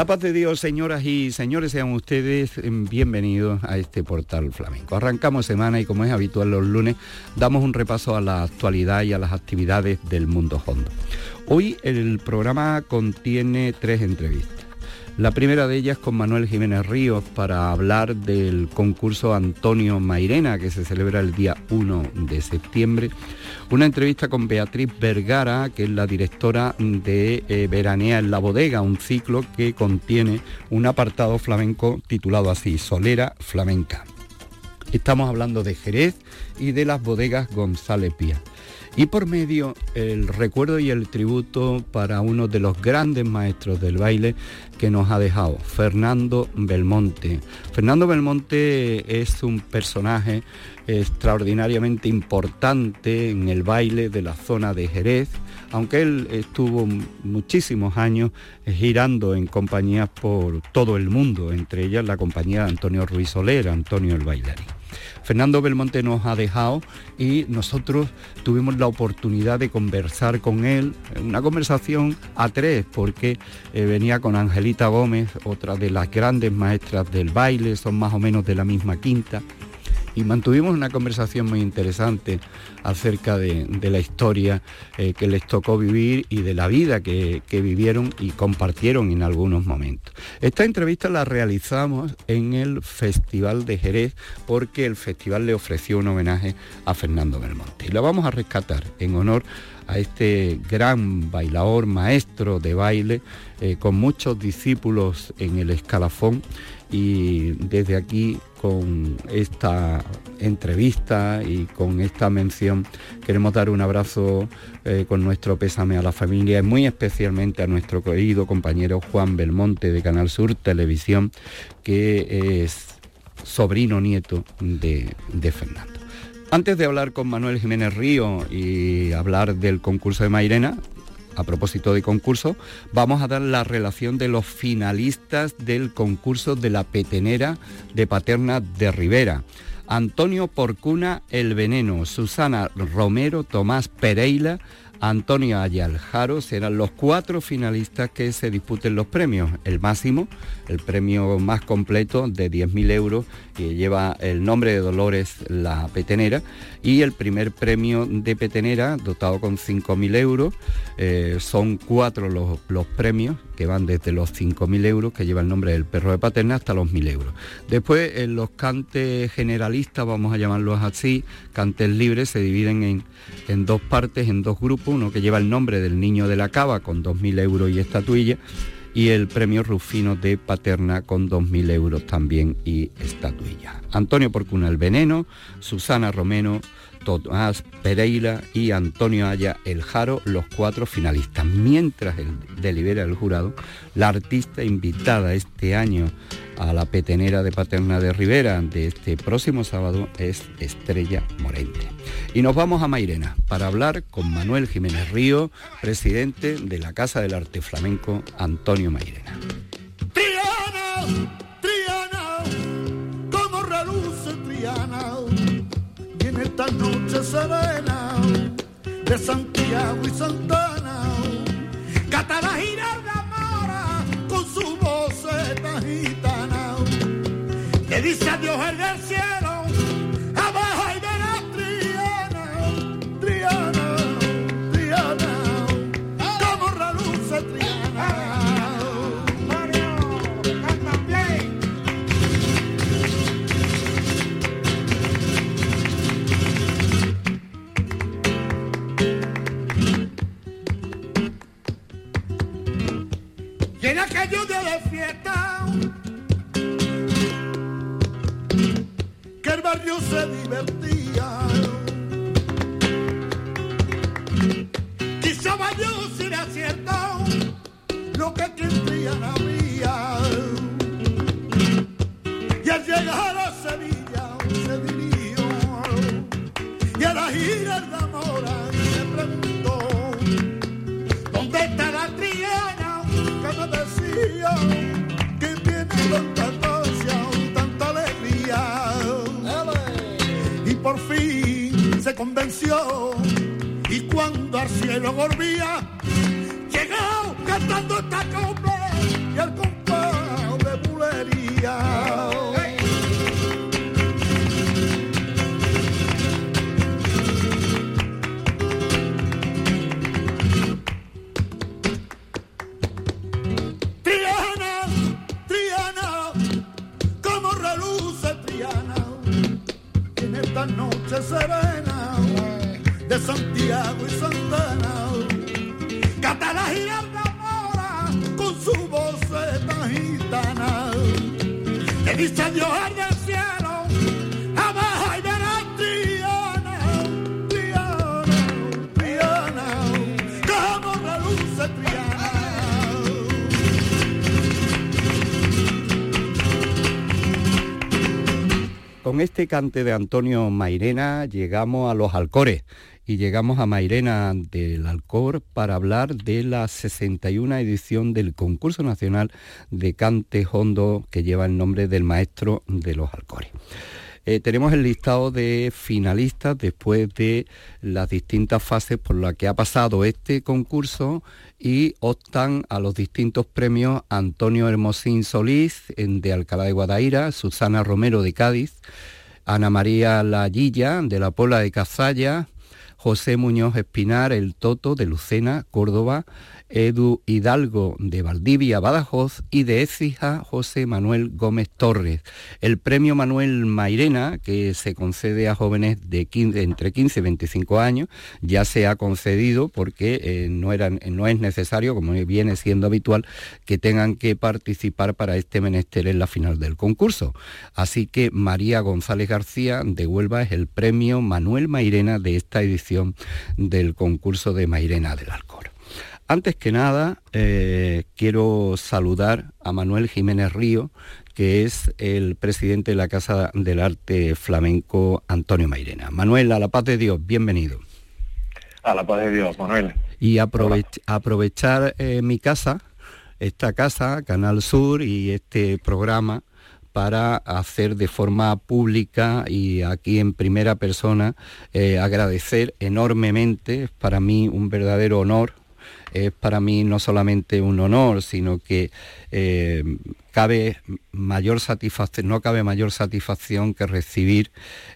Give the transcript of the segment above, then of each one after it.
la paz de Dios, señoras y señores, sean ustedes bienvenidos a este portal flamenco. Arrancamos semana y como es habitual los lunes, damos un repaso a la actualidad y a las actividades del mundo hondo. Hoy el programa contiene tres entrevistas. La primera de ellas con Manuel Jiménez Ríos para hablar del concurso Antonio Mairena que se celebra el día 1 de septiembre. Una entrevista con Beatriz Vergara, que es la directora de eh, Veranea en la Bodega, un ciclo que contiene un apartado flamenco titulado así, Solera Flamenca. Estamos hablando de Jerez y de las bodegas González Pía. Y por medio el recuerdo y el tributo para uno de los grandes maestros del baile que nos ha dejado, Fernando Belmonte. Fernando Belmonte es un personaje extraordinariamente importante en el baile de la zona de Jerez, aunque él estuvo muchísimos años girando en compañías por todo el mundo, entre ellas la compañía de Antonio Ruiz Soler, Antonio el Bailarín. Fernando Belmonte nos ha dejado y nosotros tuvimos la oportunidad de conversar con él, una conversación a tres, porque eh, venía con Angelita Gómez, otra de las grandes maestras del baile, son más o menos de la misma quinta y mantuvimos una conversación muy interesante acerca de, la historia eh, que les tocó vivir y de la vida que, vivieron y compartieron en algunos momentos. Esta entrevista la realizamos en el Festival de Jerez porque el festival le ofreció un homenaje a Fernando Belmonte y la vamos a rescatar en honor a este gran bailador, maestro de baile, eh, con muchos discípulos en el escalafón y desde aquí con esta entrevista y con esta mención queremos dar un abrazo eh, con nuestro pésame a la familia y muy especialmente a nuestro querido compañero Juan Belmonte de Canal Sur Televisión que es sobrino nieto de, de Fernando. Antes de hablar con Manuel Jiménez Río y hablar del concurso de Mairena, a propósito de concurso, vamos a dar la relación de los finalistas del concurso de la petenera de Paterna de Rivera. Antonio Porcuna El Veneno, Susana Romero, Tomás Pereira, Antonio Ayaljaro serán los cuatro finalistas que se disputen los premios. El máximo, el premio más completo de 10.000 euros, que lleva el nombre de Dolores la petenera, y el primer premio de petenera, dotado con 5.000 euros. Eh, son cuatro los, los, premios, que van desde los 5.000 euros, que lleva el nombre del perro de paterna, hasta los 1.000 euros. Después, en los cantes generalistas, vamos a llamarlos así, cantes libres, se dividen en, en dos partes, en dos grupos uno que lleva el nombre del niño de la cava con 2.000 euros y estatuilla, y el premio Rufino de Paterna con 2.000 euros también y estatuilla. Antonio Porcuna el Veneno, Susana Romero, Tomás Pereira y Antonio Aya El Jaro, los cuatro finalistas. Mientras el, delibera el jurado, la artista invitada este año a la petenera de Paterna de Rivera de este próximo sábado es Estrella Morente. Y nos vamos a Mairena para hablar con Manuel Jiménez Río, presidente de la Casa del Arte Flamenco Antonio Mairena. Y en esta noche serena de Santiago y Santana, Catara Giralda Mora con su voz gitana, le dice adiós el del cielo. Aquellos día de fiesta que el barrio se divertía. Quizá yo será cierto lo que quien había. Y al llegar a Sevilla y cuando al cielo volvía llegó cantando esta copla y el compás de bulería. De Santiago y Santana. Canta la mora con su voz tan gitana. Le dice adiós al cielo, abajo y verás Triana, Triana, Triana, como reluce Triana. Con este cante de Antonio Mairena llegamos a los Alcores y llegamos a Mairena del Alcor para hablar de la 61 edición del concurso nacional de cante hondo que lleva el nombre del maestro de los Alcores. Eh, tenemos el listado de finalistas después de las distintas fases por las que ha pasado este concurso y optan a los distintos premios Antonio Hermosín Solís de Alcalá de Guadaira, Susana Romero de Cádiz, Ana María Lallilla de la Pola de Cazalla, José Muñoz Espinar, el Toto de Lucena, Córdoba, Edu Hidalgo de Valdivia, Badajoz y de Écija, José Manuel Gómez Torres. El premio Manuel Mairena, que se concede a jóvenes de entre 15 y 25 años, ya se ha concedido porque eh, no, no es necesario, como viene siendo habitual, que tengan que participar para este menester en la final del concurso. Así que María González García de Huelva es el premio Manuel Mairena de esta edición del concurso de Mairena del Alcor. Antes que nada, eh, quiero saludar a Manuel Jiménez Río, que es el presidente de la Casa del Arte Flamenco Antonio Mairena. Manuel, a la paz de Dios, bienvenido. A la paz de Dios, Manuel. Y aprovechar eh, mi casa, esta casa, Canal Sur y este programa para hacer de forma pública y aquí en primera persona eh, agradecer enormemente, es para mí un verdadero honor es para mí no solamente un honor, sino que eh, cabe mayor satisfacción, no cabe mayor satisfacción que recibir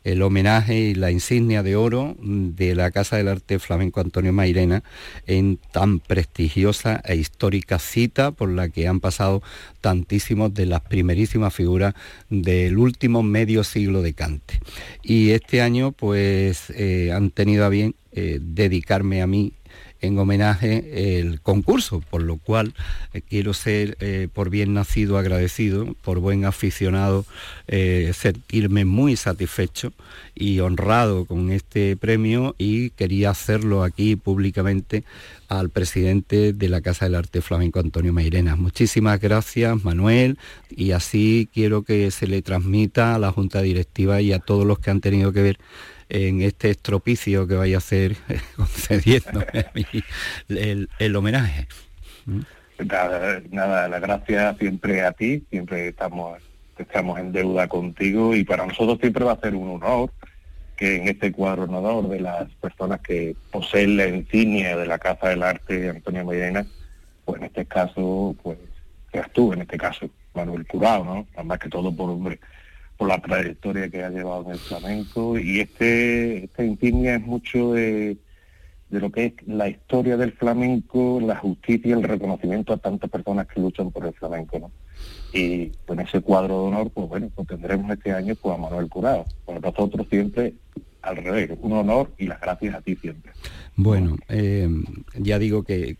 el homenaje y la insignia de oro de la Casa del Arte Flamenco Antonio Mairena en tan prestigiosa e histórica cita por la que han pasado tantísimos de las primerísimas figuras del último medio siglo de Cante. Y este año pues eh, han tenido a bien eh, dedicarme a mí en homenaje el concurso, por lo cual eh, quiero ser eh, por bien nacido agradecido, por buen aficionado, eh, sentirme muy satisfecho y honrado con este premio y quería hacerlo aquí públicamente al presidente de la Casa del Arte Flamenco, Antonio Mairena. Muchísimas gracias, Manuel, y así quiero que se le transmita a la Junta Directiva y a todos los que han tenido que ver en este estropicio que vaya a hacer concediendo el, el, homenaje. ¿Mm? Nada, nada, la gracia siempre a ti, siempre estamos, estamos en deuda contigo y para nosotros siempre va a ser un honor que en este cuadro honor de las personas que poseen la insignia de la Casa del Arte Antonio Medina, pues en este caso, pues seas tú, en este caso, Manuel Curado, ¿no? Más que todo por hombre por la trayectoria que ha llevado en el flamenco y este esta insignia es mucho de, de lo que es la historia del flamenco, la justicia el reconocimiento a tantas personas que luchan por el flamenco, ¿no? Y con ese cuadro de honor, pues bueno, pues tendremos este año pues, a Manuel Curado. Para nosotros siempre al revés, un honor y las gracias a ti siempre. Bueno, eh, ya digo que,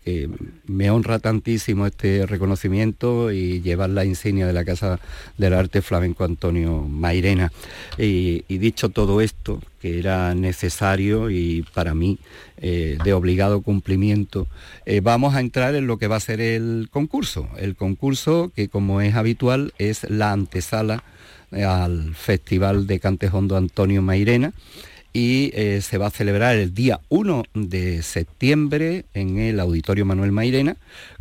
me honra tantísimo este reconocimiento y llevar la insignia de la Casa del Arte Flamenco Antonio Mairena. Y, dicho todo esto, que era necesario y para mí eh, de obligado cumplimiento, eh, vamos a entrar en lo que va a ser el concurso. El concurso que como es habitual es la antesala al Festival de Cantejondo Antonio Mairena y eh, se va a celebrar el día 1 de septiembre en el Auditorio Manuel Mairena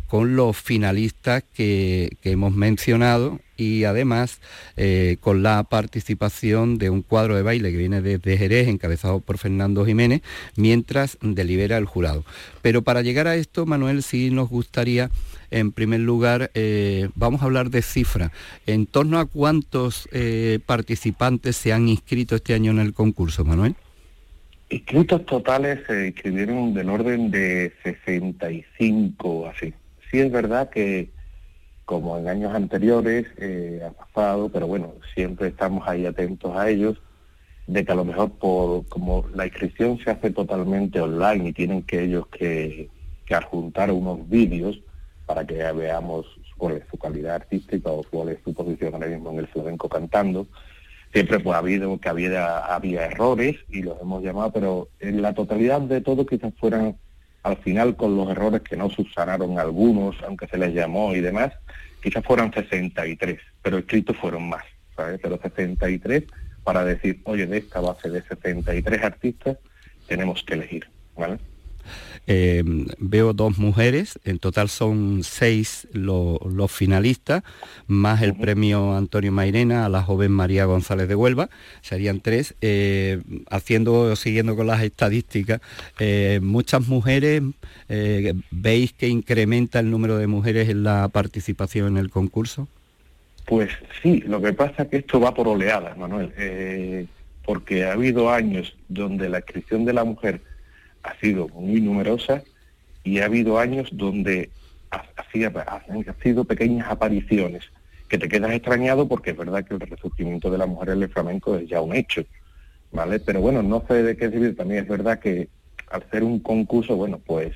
con los finalistas que, hemos mencionado y además eh, con la participación de un cuadro de baile que viene desde Jerez, encabezado por Fernando Jiménez, mientras delibera el jurado. Pero para llegar a esto, Manuel, sí nos gustaría, en primer lugar, eh, vamos a hablar de cifra. ¿En torno a cuántos participantes se han inscrito este año en el concurso, Manuel? Inscritos totales se inscribieron del orden de 65, así. Sí es verdad que, como en años anteriores, eh, ha pasado, pero bueno, siempre estamos ahí atentos a ellos, de que a lo mejor por como la inscripción se hace totalmente online y tienen que ellos que, que adjuntar unos vídeos para que veamos cuál es su calidad artística o cuál es su posición ahora mismo en el flamenco cantando, siempre pues ha habido que había, había errores y los hemos llamado, pero en la totalidad de todo quizás fueran al final con los errores que no subsanaron algunos, aunque se les llamó y demás, quizás fueran 63, pero escritos fueron más, ¿sabes? Pero 63 para decir, oye, de esta base de 63 artistas tenemos que elegir, ¿vale? Eh, veo dos mujeres, en total son seis los finalistas, más el premio Antonio Mairena a la joven María González de Huelva, serían tres. Eh, haciendo, siguiendo con las estadísticas, eh, muchas mujeres, ¿veis que incrementa el número de mujeres en la participación en el concurso? Pues sí, lo que pasa es que esto va por oleadas, Manuel, porque ha habido años donde la inscripción de la mujer ha sido muy numerosa y ha habido años donde ha, han sido pequeñas apariciones que te quedas extrañado porque es verdad que el resurgimiento de la mujer en el flamenco es ya un hecho, ¿vale? Pero bueno, no sé de qué decir, también es verdad que al ser un concurso, bueno, pues,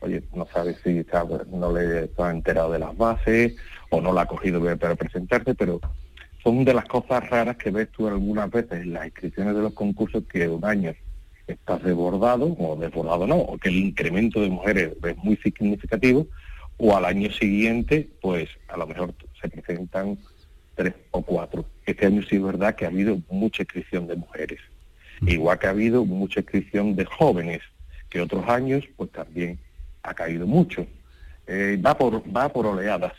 oye, no sabes si no le está enterado de las bases o no la ha cogido para presentarse, pero son de las cosas raras que ves tú algunas veces en las inscripciones de los concursos que un año estás desbordado o desbordado no, o que el incremento de mujeres es muy significativo, o al año siguiente, pues a lo mejor se presentan tres o cuatro. Este año sí es verdad que ha habido mucha inscripción de mujeres, igual que ha habido mucha inscripción de jóvenes, que otros años pues también ha caído mucho. Eh, va por va por oleadas,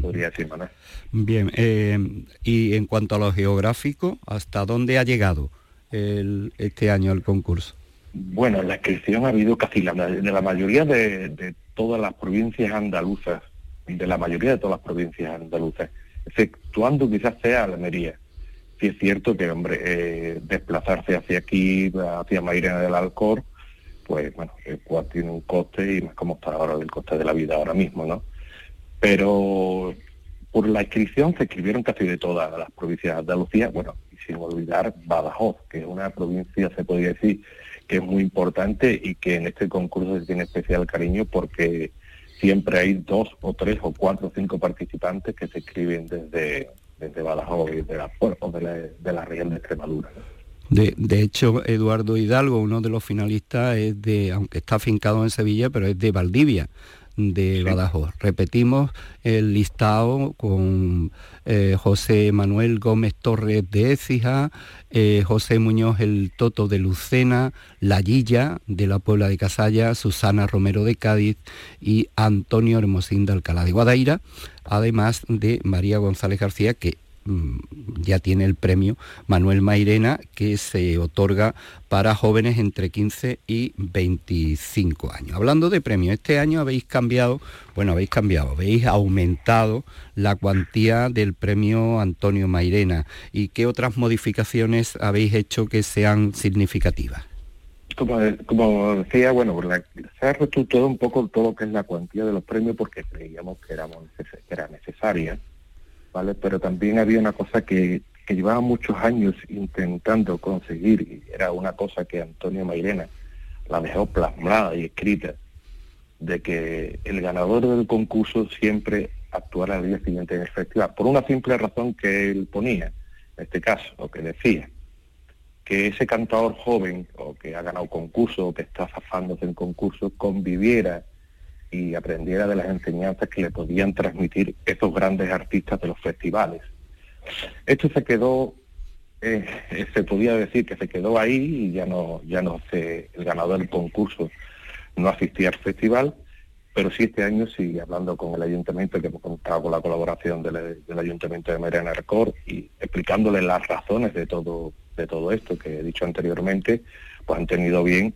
podría decir, Manuel. Bien, eh, y en cuanto a lo geográfico, ¿hasta dónde ha llegado? Este año el concurso? Bueno, la inscripción ha habido casi la, de la mayoría de, todas las provincias andaluzas, de la mayoría de todas las provincias andaluzas, exceptuando quizás sea Almería. Sí es cierto que, hombre, eh, desplazarse hacia aquí, hacia Mairena del Alcor, pues bueno, el tiene un coste y más como está ahora el coste de la vida ahora mismo, ¿no? Pero por la inscripción se escribieron casi de todas las provincias de Andalucía, bueno, sin olvidar Badajoz, que es una provincia, se podría decir, que es muy importante y que en este concurso se tiene especial cariño porque siempre hay dos o tres o cuatro o cinco participantes que se escriben desde, desde Badajoz y de la, de la, de la región de Extremadura. De, de, hecho, Eduardo Hidalgo, uno de los finalistas, es de, aunque está afincado en Sevilla, pero es de Valdivia de Badajoz. Repetimos el listado con eh, José Manuel Gómez Torres de Écija, eh, José Muñoz el Toto de Lucena, La Guilla de la Puebla de Casalla, Susana Romero de Cádiz y Antonio Hermosín de Alcalá de Guadaira, además de María González García, que ya tiene el premio Manuel Mairena que se otorga para jóvenes entre 15 y 25 años. Hablando de premio, este año habéis cambiado, bueno, habéis cambiado, habéis aumentado la cuantía del premio Antonio Mairena y qué otras modificaciones habéis hecho que sean significativas. Como, decía, bueno, se ha reestructurado un poco todo lo que es la cuantía de los premios porque creíamos que era necesaria ¿vale? Pero también había una cosa que, que llevaba muchos años intentando conseguir, y era una cosa que Antonio Mairena la dejó plasmada y escrita, de que el ganador del concurso siempre actuara al día siguiente en el festival, por una simple razón que él ponía, en este caso, o que decía, que ese cantador joven, o que ha ganado concurso, o que está zafándose en concurso, conviviera y aprendiera de las enseñanzas que le podían transmitir esos grandes artistas de los festivales. Esto se quedó, eh, se podía decir que se quedó ahí y ya no, ya no sé, el ganador del concurso no asistía al festival, pero sí este año sí, hablando con el ayuntamiento, que hemos contado con la colaboración del, ayuntamiento de Mariana Record y explicándole las razones de todo, de todo esto que he dicho anteriormente, pues han tenido bien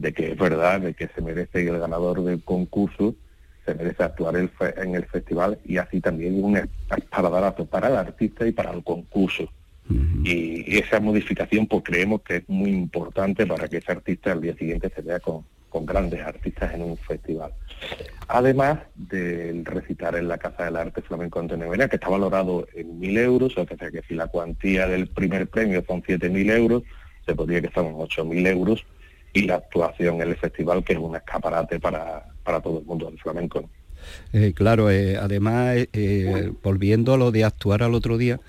de que es verdad, de que se merece el ganador del concurso, se merece actuar en el festival y así también un esparadarazo para el artista y para el concurso. y, esa modificación pues creemos que es muy importante para que ese artista al día siguiente se vea con, con grandes artistas en un festival. Además del recitar en la Casa del Arte Flamenco Antonio Vera, que está valorado en mil euros, o sea que si la cuantía del primer premio son siete mil euros, se podría que son ocho mil euros, y la actuación en el festival, que es un escaparate para, para todo el mundo del flamenco. Eh, claro, eh, además, eh, volviendo a lo de actuar al otro día,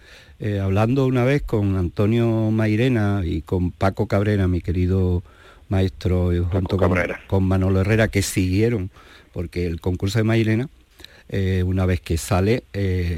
hablando una vez con Antonio Mairena y con Paco Cabrera, mi querido maestro, junto con, con, Manolo Herrera, que siguieron, porque el concurso de Mairena, una vez que sale,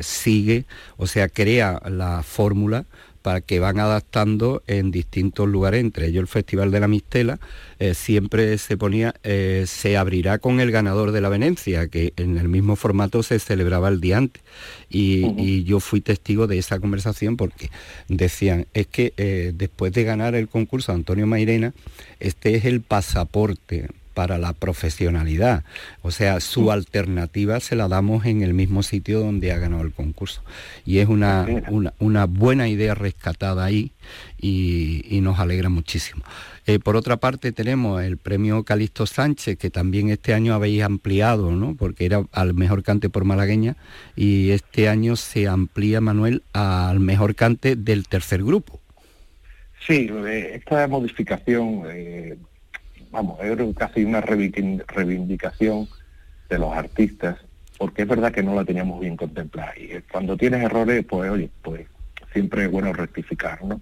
sigue, o sea, crea la fórmula para que van adaptando en distintos lugares, entre ellos el Festival de la Mistela, eh, siempre se ponía, eh, se abrirá con el ganador de la Venecia, que en el mismo formato se celebraba el día antes. Y, yo fui testigo de esa conversación porque decían, es que eh, después de ganar el concurso Antonio Mairena, este es el pasaporte para la profesionalidad. O sea, su alternativa se la damos en el mismo sitio donde ha ganado el concurso. Y es una, una, buena idea rescatada ahí y, nos alegra muchísimo. Eh, por otra parte tenemos el premio Calixto Sánchez, que también este año habéis ampliado, ¿no? porque era al mejor cante por malagueña, y este año se amplía, Manuel, al mejor cante del tercer grupo. Sí, eh, esta modificación eh, vamos, es casi una reivindicación de los artistas, porque es verdad que no la teníamos bien contemplada. Y cuando tienes errores, pues oye, pues siempre es bueno rectificar, ¿no?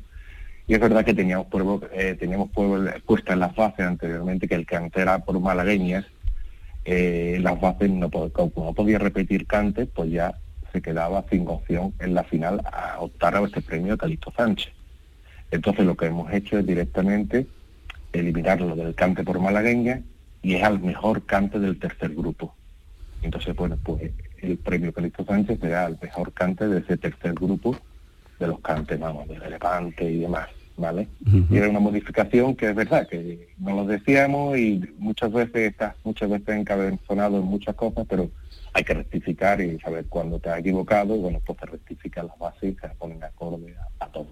Y es verdad que teníamos, eh, teníamos puesta en las bases anteriormente que el cante era por malagueñas, eh, las bases no, no podía repetir cante, pues ya se quedaba sin opción en la final a optar a este premio Calixto Sánchez. Entonces lo que hemos hecho es directamente eliminarlo del cante por malagueña y es al mejor cante del tercer grupo. Entonces, bueno, pues el premio Calixto Sánchez será el mejor cante de ese tercer grupo de los cantes, vamos, del Levante y demás, ¿vale? Y era una modificación que es verdad, que no lo decíamos y muchas veces está, muchas veces encabezonado en muchas cosas, pero hay que rectificar y saber cuándo te has equivocado y bueno, pues se rectifican las bases y se ponen acorde a, a todo.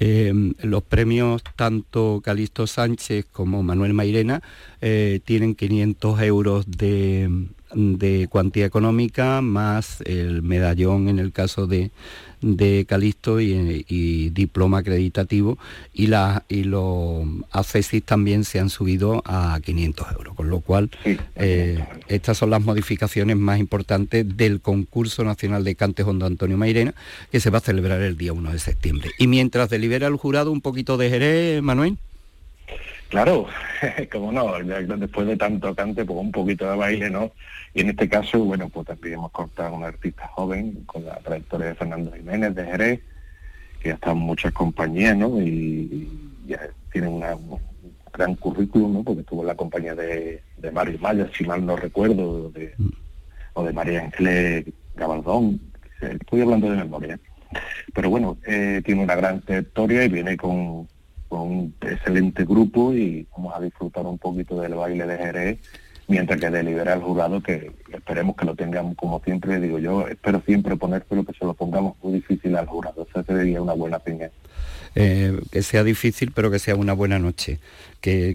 Eh, los premios tanto Calixto Sánchez como Manuel Mairena eh, tienen 500 euros de, de cuantía económica más el medallón en el caso de, de Calixto y, diploma acreditativo y, la, y los ACESIS también se han subido a 500 euros, con lo cual eh, estas son las modificaciones más importantes del concurso nacional de Cantes Hondo Antonio Mairena que se va a celebrar el día 1 de septiembre. Y mientras delibera el jurado un poquito de Jerez, Manuel. Claro, como no, después de tanto cante, pues un poquito de baile, ¿no? Y en este caso, bueno, pues también hemos cortado a un artista joven con la trayectoria de Fernando Jiménez de Jerez, que ya está en muchas compañías, ¿no? Y, ya tiene un gran currículum, ¿no? Porque estuvo en la compañía de, Mario Maya, si mal no recuerdo, de, o de María Ángeles Gabaldón, estoy hablando de memoria. Pero bueno, eh, tiene una gran trayectoria y viene con con un excelente grupo y vamos a disfrutar un poquito del baile de Jerez mientras que delibera el jurado que esperemos que lo tengamos como siempre digo yo espero siempre ponérselo que se lo pongamos muy difícil al jurado. Eso sería una buena señal Eh, que sea difícil, pero que sea una buena noche. Que,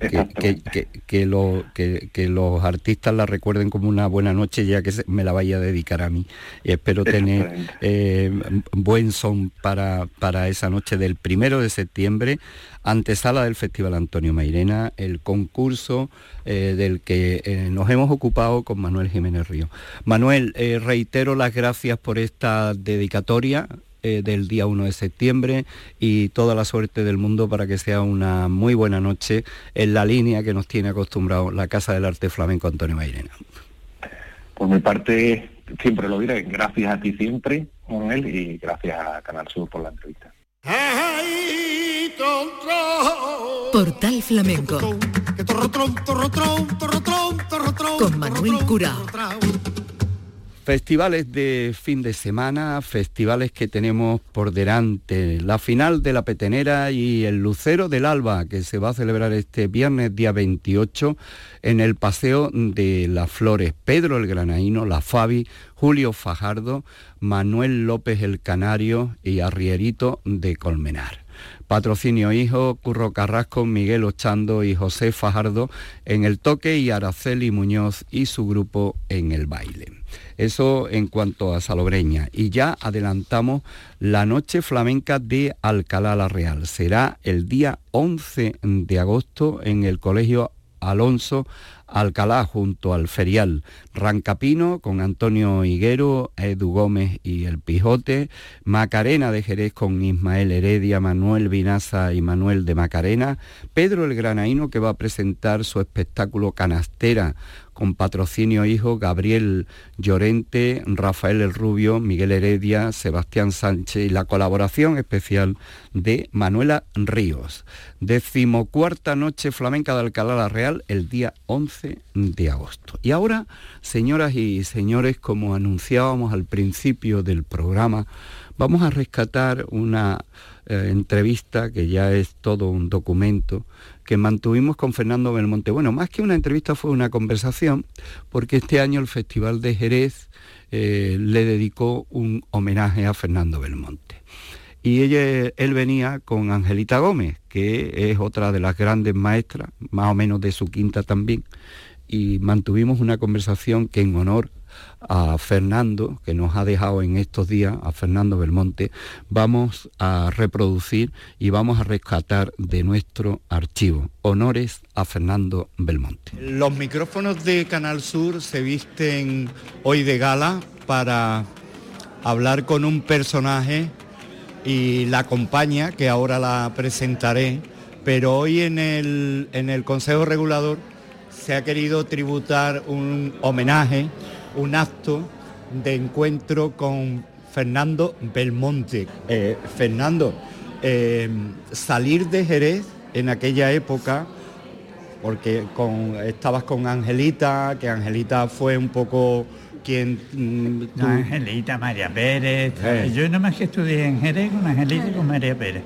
que, los artistas la recuerden como una buena noche, ya que me la vaya a dedicar a mí. Y espero tener eh, buen son para, para esa noche del primero de septiembre, antesala del Festival Antonio Mairena, el concurso eh, del que nos hemos ocupado con Manuel Jiménez Río. Manuel, reitero las gracias por esta dedicatoria eh, del día 1 de septiembre y toda la suerte del mundo para que sea una muy buena noche en la línea que nos tiene acostumbrado la Casa del Arte Flamenco Antonio Mairena. Por mi parte, siempre lo diré, gracias a ti siempre, Manuel, y gracias a Canal Sur por la entrevista. Portal Flamenco. Con Manuel Curao. Festivales de fin de semana, festivales que tenemos por delante, la final de la Petenera y el Lucero del Alba, que se va a celebrar este viernes día 28 en el Paseo de las Flores. Pedro el Granaíno, la Fabi, Julio Fajardo, Manuel López el Canario y Arrierito de Colmenar. Patrocinio Hijo, Curro Carrasco, Miguel Ochando y José Fajardo en el toque y Araceli Muñoz y su grupo en el baile. Eso en cuanto a Salobreña. Y ya adelantamos la noche flamenca de Alcalá la Real. Será el día 11 de agosto en el Colegio Alonso Alcalá junto al Ferial, Rancapino con Antonio Higuero, Edu Gómez y El Pijote, Macarena de Jerez con Ismael Heredia, Manuel Vinaza y Manuel de Macarena, Pedro el Granaíno que va a presentar su espectáculo Canastera con patrocinio hijo Gabriel Llorente, Rafael el Rubio, Miguel Heredia, Sebastián Sánchez y la colaboración especial de Manuela Ríos. Decimocuarta noche flamenca de Alcalá la Real el día 11 de agosto. Y ahora, señoras y señores, como anunciábamos al principio del programa, vamos a rescatar una eh, entrevista que ya es todo un documento que mantuvimos con Fernando Belmonte. Bueno, más que una entrevista fue una conversación, porque este año el Festival de Jerez eh, le dedicó un homenaje a Fernando Belmonte. Y ella, él venía con Angelita Gómez, que es otra de las grandes maestras, más o menos de su quinta también, y mantuvimos una conversación que en honor a Fernando, que nos ha dejado en estos días, a Fernando Belmonte, vamos a reproducir y vamos a rescatar de nuestro archivo. Honores a Fernando Belmonte. Los micrófonos de Canal Sur se visten hoy de gala para hablar con un personaje y la compañía, que ahora la presentaré, pero hoy en el, en el Consejo Regulador se ha querido tributar un homenaje un acto de encuentro con Fernando Belmonte. Eh, Fernando, eh, salir de Jerez en aquella época, porque estabas con Angelita, que Angelita fue un poco quien... Mm, Angelita, María Pérez, eh. yo nada más que estudié en Jerez con Angelita y con María Pérez.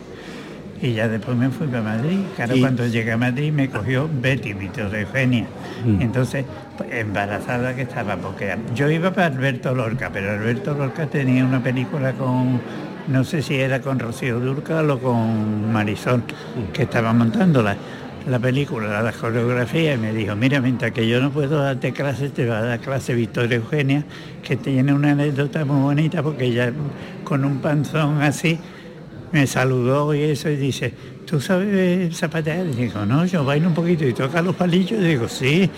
Y ya después me fui para Madrid. Claro, cuando llegué a Madrid me cogió Betty, tía Eugenia. Mm. Entonces, pues, embarazada que estaba, porque yo iba para Alberto Lorca, pero Alberto Lorca tenía una película con, no sé si era con Rocío Durcal o con Marisol, mm. que estaba montándola la película, la coreografía, y me dijo, mira, mientras que yo no puedo darte clases, te va a dar clase Victoria Eugenia, que tiene una anécdota muy bonita, porque ella con un panzón así, me saludó y eso y dice, ¿tú sabes zapatear? Y digo, no, yo bailo un poquito y toca los palillos. Y digo, sí,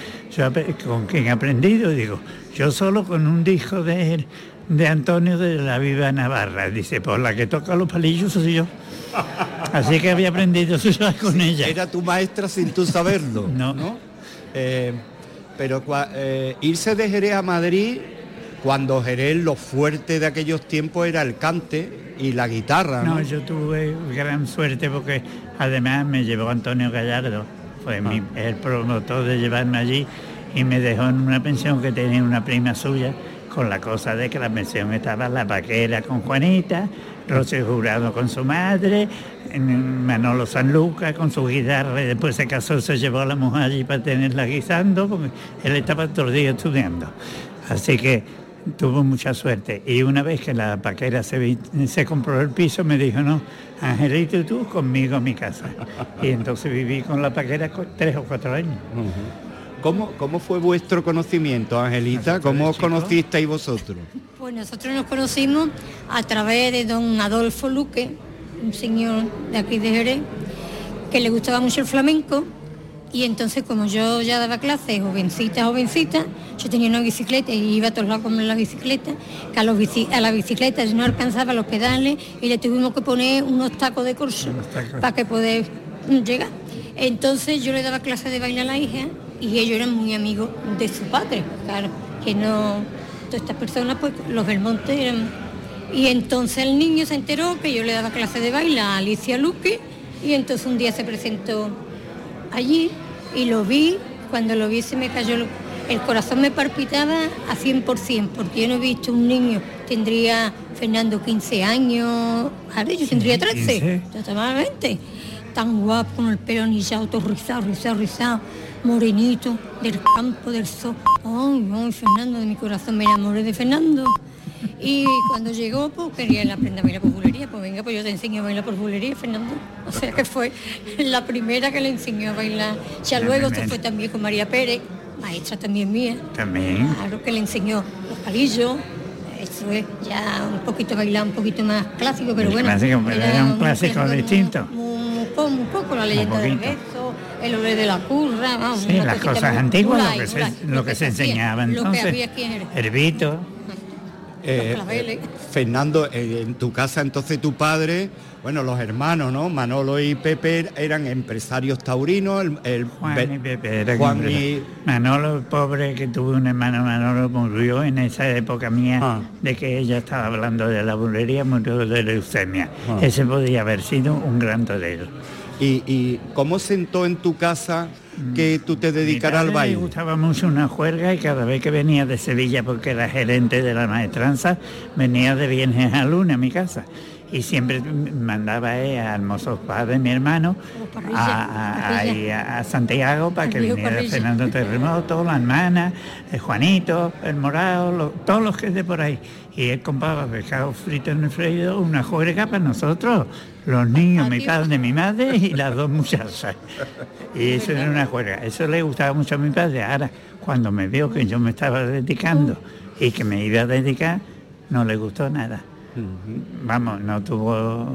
¿con quién he aprendido? digo, yo solo con un disco de, de Antonio de la Viva Navarra. Dice, por la que toca los palillos soy yo. Así que había aprendido con ella. Era tu maestra sin tú saberlo. no. ¿no? Eh, pero eh, irse de Jerez a Madrid, cuando Jerez lo fuerte de aquellos tiempos era el cante, y la guitarra. No, yo tuve gran suerte porque además me llevó Antonio Gallardo, fue mi, ah. el promotor de llevarme allí y me dejó en una pensión que tenía una prima suya con la cosa de que la pensión estaba la paquera con Juanita, Rocío Jurado con su madre, Manolo Sanluca con su guitarra y después se casó, se llevó a la mujer allí para tenerla guisando porque él estaba todo el día estudiando. Así que tuvo mucha suerte. Y una vez que la paquera se, se compró el piso, me dijo, no, Angelito, tú conmigo a mi casa. Y entonces viví con la paquera tres o cuatro años. ¿Cómo, ¿Cómo fue vuestro conocimiento, Angelita? ¿Cómo os conocisteis vosotros? Pues nosotros nos conocimos a través de don Adolfo Luque, un señor de aquí de Jerez, que le gustaba mucho el flamenco y entonces como yo ya daba clases, jovencita, jovencita, yo tenía una bicicleta y iba a todos lados con la bicicleta, que a, los a la bicicleta no alcanzaba los pedales y le tuvimos que poner unos tacos de corso para que poder llegar. Entonces yo le daba clases de baile a la hija y ellos eran muy amigos de su padre, claro, que no, todas estas personas, pues los Belmonte eran... Y entonces el niño se enteró que yo le daba clases de baile a Alicia Luque y entonces un día se presentó allí y lo vi, cuando lo vi se me cayó, el corazón me palpitaba a 100%, porque yo no he visto un niño, tendría Fernando 15 años, ahora yo tendría 13, totalmente, tan guapo, con el pelo anillado, todo rizado, rizado, rizado, morenito, del campo, del sol. Ay, ay, Fernando, de mi corazón me enamoré de Fernando. Y cuando llegó, pues quería aprender a bailar por bulería. Pues venga, pues yo te enseño a bailar por bulería, Fernando. O sea que fue la primera que le enseñó a bailar. Ya luego esto fue también con María Pérez, maestra también mía. También. Claro que le enseñó los palillos. Eso es ya un poquito bailar, un poquito más clásico, pero bueno. Clásico, pero era un clásico distinto. Un, un, poco la leyenda del beso, el olor de la curra, vamos. Sí, las cosas antiguas, lo que, se, lo que se enseñaba entonces. Lo que había aquí en Herbito. Eh, Fernando, eh, en tu casa entonces tu padre, bueno, los hermanos, ¿no? Manolo y Pepe eran empresarios taurinos. El, Juan y Pepe eran Juan y... Manolo, pobre que tuvo un hermano, Manolo murió en esa época mía ah. de que ella estaba hablando de la bulería, murió de leucemia. Ah. Ese podía haber sido un gran torero. ¿Y, ¿Y cómo sentó en tu casa que tú te dedicaras al baile. Me gustaba mucho una juerga y cada vez que venía de Sevilla, porque era gerente de la maestranza, venía de viernes a lunes a mi casa y siempre mandaba eh, a Hermosos Padres, mi hermano, a, Santiago para que viniera Fernando Terremoto, la hermana, el Juanito, el Morado, todos los que es de por ahí. Y él compraba pescado frito en el freído, una juerga para nosotros, los niños, mi padre, mi madre y las dos muchachas. Y eso era una juerga. Eso le gustaba mucho a mi padre. Ahora, cuando me vio que yo me estaba dedicando y que me iba a dedicar, no le gustó nada. Vamos, no tuvo,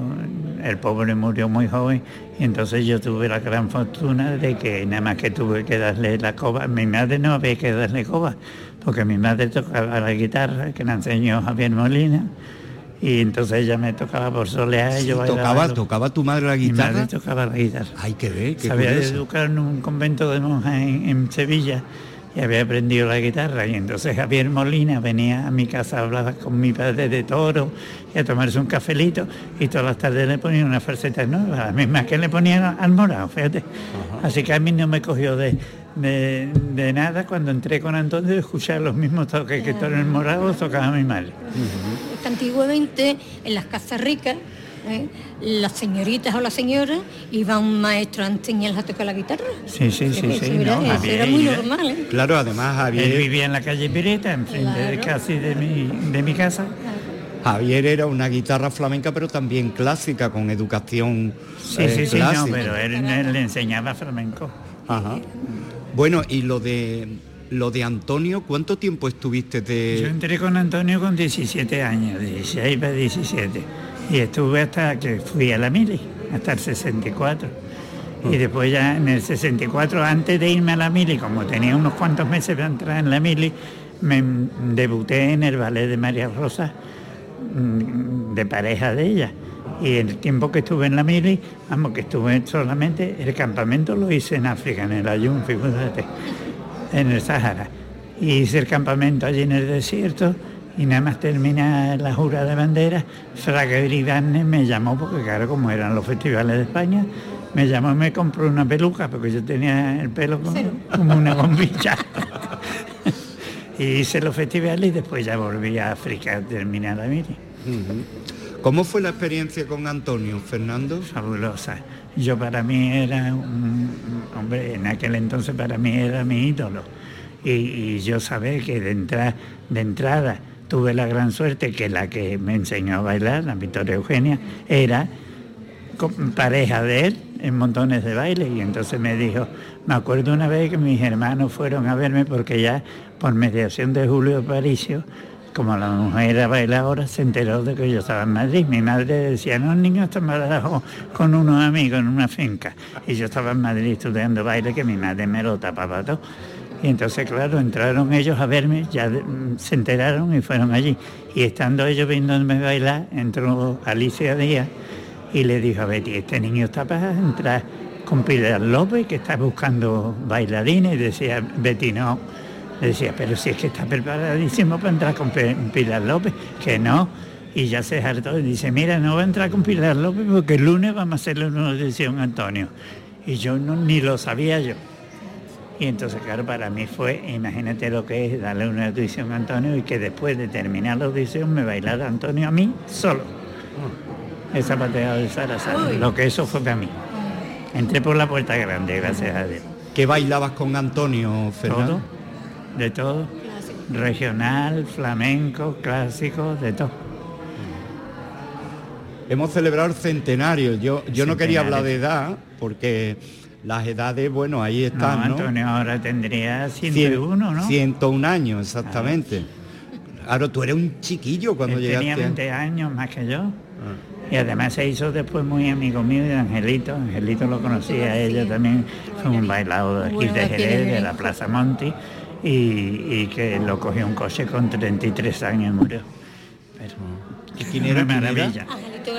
el pobre murió muy joven y entonces yo tuve la gran fortuna de que nada más que tuve que darle la coba, mi madre no había que darle coba, porque mi madre tocaba la guitarra que la enseñó Javier Molina y entonces ella me tocaba por solear y yo tocaba, tocaba tu madre la guitarra. Mi madre tocaba la guitarra. Hay que ver, qué Sabía educar en un convento de monjas en Sevilla y había aprendido la guitarra y entonces Javier Molina venía a mi casa, hablaba con mi padre de toro y a tomarse un cafelito y todas las tardes le ponían una falseta nueva, las mismas que le ponían al morado, fíjate. Así que a mí no me cogió de, de, nada cuando entré con Antonio de escuchar los mismos toques que todo el morado tocaba mi madre. Antiguamente en las casas ricas ¿eh? las señoritas o la señora iba un maestro a enseñarles a tocar la guitarra. Sí, sí, sí, sí. era, muy normal. ¿eh? Claro, además Javier... Él vivía en la calle Pireta, enfrente de casi de mi, de mi casa. Javier era una guitarra flamenca, pero también clásica, con educación Sí, sí, eh, sí, no, pero él, él, le enseñaba flamenco. Ajá. Bueno, y lo de lo de Antonio, ¿cuánto tiempo estuviste de...? Yo entré con Antonio con 17 años, 16 para 17 y estuve hasta que fui a la mili, hasta el 64. Y después ya en el 64, antes de irme a la mili, como tenía unos cuantos meses para entrar en la mili, me debuté en el ballet de María Rosa, mm, de pareja de ella. Y el tiempo que estuve en la mili, vamos, que estuve solamente, el campamento lo hice en África, en el Ayun, fíjate, en el Sahara. Y hice el campamento allí en el desierto y nada más termina la jura de bandera, Fraga me llamó, porque claro, como eran los festivales de España, me llamó y me compró una peluca, porque yo tenía el pelo como, una bombilla. y hice los festivales y después ya volví a África a terminar la miri. ¿Cómo fue la experiencia con Antonio, Fernando? Fabulosa. Yo para mí era un, hombre, en aquel entonces para mí era mi ídolo. Y, yo sabía que de, de entrada tuve la gran suerte que la que me enseñó a bailar, la Victoria Eugenia, era pareja de él en montones de bailes y entonces me dijo, me acuerdo una vez que mis hermanos fueron a verme porque ya por mediación de Julio Paricio, como la mujer era bailadora, se enteró de que yo estaba en Madrid. Mi madre decía, no, niño está embarazo con unos amigos en una finca. Y yo estaba en Madrid estudiando baile que mi madre me lo tapaba todo. Y entonces, claro, entraron ellos a verme, ya se enteraron y fueron allí. Y estando ellos viéndome bailar, entró Alicia Díaz y le dijo a Betty, este niño está para entrar con Pilar López, que está buscando bailarines. Y decía, Betty, no. Le decía, pero si es que está preparadísimo para entrar con Pilar López, que no. Y ya se hartó y dice, mira, no va a entrar con Pilar López porque el lunes vamos a hacerle una audición a Antonio. Y yo no, ni lo sabía yo. Y entonces, claro, para mí fue, imagínate lo que es darle una audición a Antonio y que después de terminar la audición me bailara Antonio a mí solo. Esa pateada de Sara, lo que eso fue para mí. Entré por la puerta grande, gracias a Dios. ¿Qué bailabas con Antonio, Fernando? Todo, de todo. Regional, flamenco, clásico, de todo. Hemos celebrado el centenario. Yo, yo no quería hablar de edad porque las edades, bueno, ahí están, ¿no? Antonio ahora tendría 101, ¿no? 101 años, exactamente. Claro, tú eres un chiquillo cuando llegaste. Tenía 20 años más que yo. Ah. Y además se hizo después muy amigo mío de Angelito. Angelito lo conocía ella también. Fue un bailado de aquí de Jerez, de la Plaza Monti. Y, que lo cogió un coche con 33 años y murió. Pero, ¿Y quién era? maravilla.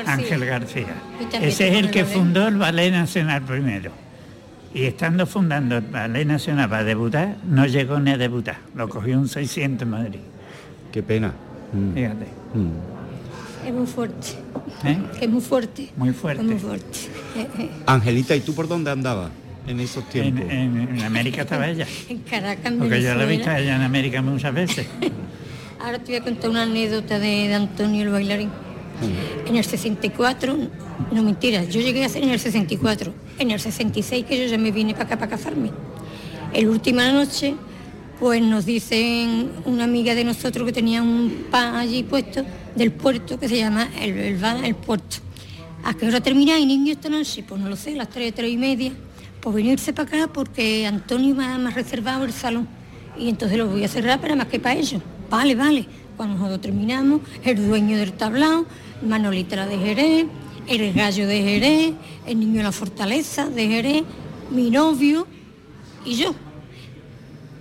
Ángel García. Ese es el que fundó el Ballet Nacional primero. Y estando fundando el Ballet Nacional para debutar, no llegó ni a debutar. Lo cogió un 600 en Madrid. Qué pena. Mm. Fíjate. Es muy fuerte. ¿Eh? Es muy fuerte. Muy fuerte. muy fuerte. Eh, eh. Angelita, ¿y tú por dónde andabas en esos tiempos? En, América estaba ella. en Caracas, Porque yo la he visto a ella en América muchas veces. Ahora te voy a contar una anécdota de, Antonio el bailarín. En el 64, no mentira, yo llegué a hacer en el 64, en el 66 que yo ya me vine para acá para casarme. El última noche, pues nos dicen una amiga de nosotros que tenía un pan allí puesto del puerto que se llama el, el, el puerto. ¿A qué hora termináis, niño, esta noche? Pues no lo sé, las tres, tres y media. Pues venirse para acá porque Antonio me ha reservado el salón. Y entonces lo voy a cerrar para más que para ellos. Vale, vale. Cuando nosotros terminamos, el dueño del tablao, Manolita de Jerez, el gallo de Jerez, el niño de la fortaleza de Jerez, mi novio y yo.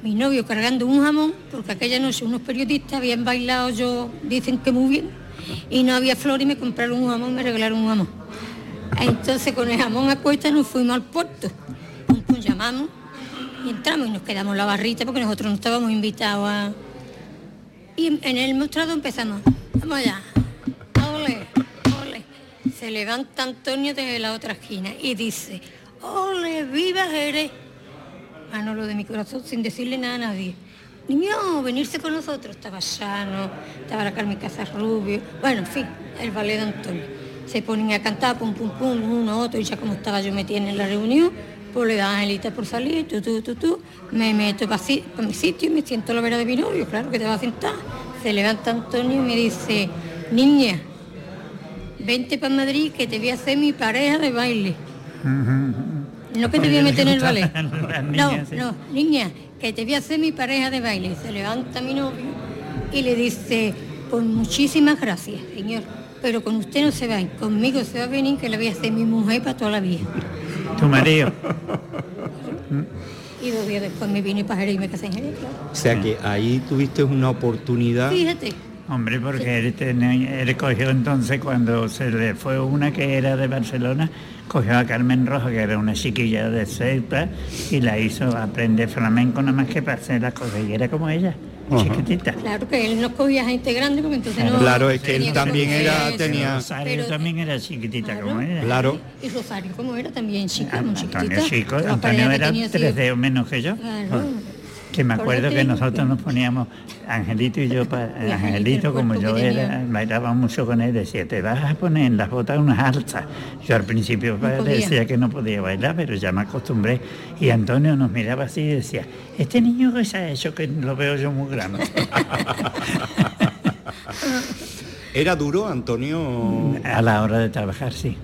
Mi novio cargando un jamón, porque aquella noche unos periodistas habían bailado, yo dicen que muy bien, y no había flor y me compraron un jamón me regalaron un jamón. Entonces con el jamón a cuesta nos fuimos al puerto. Pues llamamos y entramos y nos quedamos la barrita porque nosotros no estábamos invitados a... Y en el mostrado empezamos, vamos allá, ole, ole. Se levanta Antonio desde la otra esquina y dice, ole, viva Jerez. lo de mi corazón sin decirle nada a nadie. Niño, venirse con nosotros. Estaba Llano, estaba la Carmen Casarrubio. Bueno, en fin, el ballet de Antonio. Se ponen a cantar, pum, pum, pum, uno, otro, y ya como estaba yo metida en la reunión, pues le da Angelita por salir, tú, tú, tú, tú, me meto para, mi sitio y me siento a la vera de mi novio, claro que te va a sentar. Se levanta Antonio y me dice, niña, vente para Madrid que te voy a hacer mi pareja de baile. No que te voy a meter en el ballet. No, no, niña, que te voy a hacer mi pareja de baile. Se levanta mi novio y le dice, pues muchísimas gracias, señor, pero con usted no se va, conmigo se va a venir que le voy a hacer mi mujer para toda la vida. Tu marido. Y dos días después me vine para Jerez y me casé en Jerez, O sea que ahí tuviste una oportunidad. Fíjate. Hombre, porque él, él, cogió entonces cuando se le fue una que era de Barcelona, cogió a Carmen Rojo, que era una chiquilla de Ceuta, y la hizo aprender flamenco nada más que para hacer las cosas, y era como ella chiquitita. Claro que él no cogía gente grande porque entonces no... Claro, es que él también era, tenía... Rosario también era chiquitita como era. Claro. Y Rosario como era también chica, muy chiquitita. Antonio chico, Antonio era tres dedos menos que yo. Claro. Que me acuerdo que nosotros nos poníamos, Angelito y yo, Angelito como yo era, bailaba mucho con él, decía, te vas a poner en las botas unas alzas. Yo al principio decía que no podía bailar, pero ya me acostumbré. Y Antonio nos miraba así y decía, este niño que se ha hecho, que lo veo yo muy grande. ¿Era duro, Antonio? A la hora de trabajar, sí.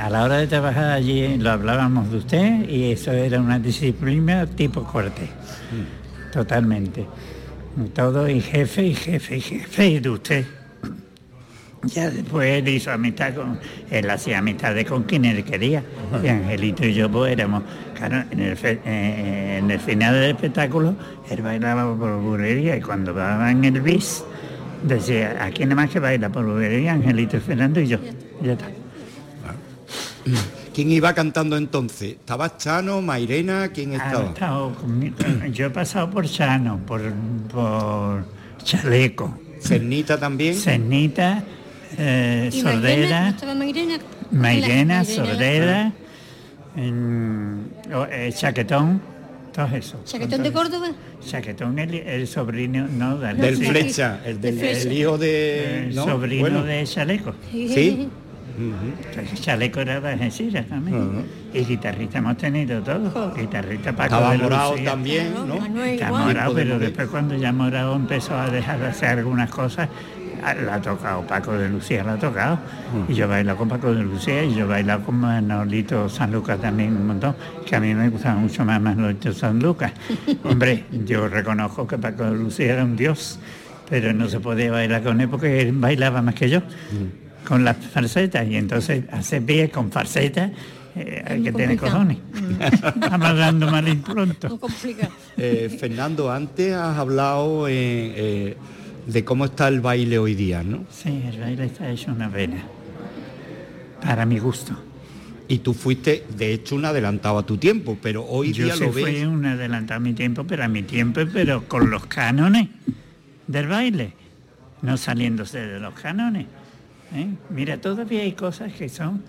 A la hora de trabajar allí lo hablábamos de usted y eso era una disciplina tipo corte. Totalmente. Todo y jefe y jefe y jefe y de usted. Ya después él hizo amistad con, él hacía amistades con quien él quería. Y Angelito y yo pues éramos, claro, en el, fe- eh, en el final del espectáculo, él bailaba por bulería y cuando va en el bis, decía, aquí nada más que baila por bulería, Angelito Fernando y yo. Ya está. ¿Quién iba cantando entonces? ¿Estaba Chano, Mairena? ¿Quién Ha estaba? Yo he pasado por Chano, por, por Chaleco, ¿Cernita también? Cenita, eh, ¿Y Mairena? ¿No Sordera, estaba Mairena? Mairena, Sordera, en- o, eh, Chaquetón, todo eso. ¿Chaquetón de Córdoba? Chaquetón, el, el sobrino, no, del, Del sí, Flecha, el, del, De Flecha. el hijo de... el ¿no? sobrino Bueno, de Chaleco. ¿Sí? Chaleco era de Algeciras también. Y guitarrista hemos tenido todos. Guitarrista Paco Estaba de morado Lucía. también, ¿no? Está morado, de pero morir. después cuando ya morado empezó a dejar de hacer algunas cosas, ah, la ha tocado Paco de Lucía, la ha tocado. Y yo bailo con Paco de Lucía y yo bailo con Manolito San Lucas también un montón, que a mí me gustaba mucho más Manolito San Lucas. Hombre, yo reconozco que Paco de Lucía era un dios, pero no se podía bailar con él porque él bailaba más que yo. Con las falsetas y entonces hacer pies con falsetas eh, hay que tener cojones. Estamos dando mal complicado. Eh, Fernando, antes has hablado eh, eh, de cómo está el baile hoy día, ¿no? Sí, el baile está hecho una pena. Para mi gusto. Y tú fuiste, de hecho, un adelantado a tu tiempo, pero hoy Yo día sí lo fui ves... un adelantado a mi tiempo, pero a mi tiempo, pero con los cánones del baile, no saliéndose de los cánones. ¿Eh? Mira, todavía hay cosas que son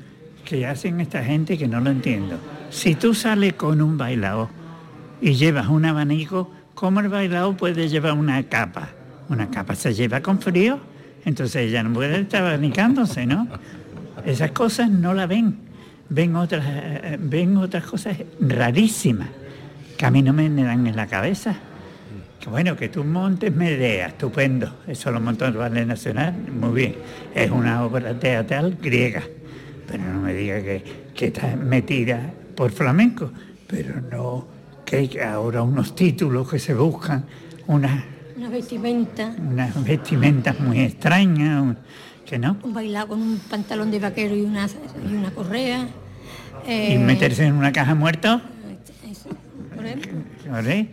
que hacen esta gente que no lo entiendo. Si tú sales con un bailao y llevas un abanico, ¿cómo el bailao puede llevar una capa? Una capa se lleva con frío, entonces ella no puede estar abanicándose, ¿no? Esas cosas no la ven. Ven otras, eh, ven otras cosas rarísimas que a mí no me dan en la cabeza. Bueno, que tú montes Medea, estupendo. Eso lo montó el Ballet Nacional, muy bien. Es una obra teatral griega. Pero no me diga que, que está metida por flamenco. Pero no, que hay ahora unos títulos que se buscan, unas, Una vestimenta, unas vestimentas muy extrañas, un- que no. un bailado con un pantalón de vaquero y una, y una correa. eh, Y meterse en una caja muerto. eso, por ejemplo. ¿Vale?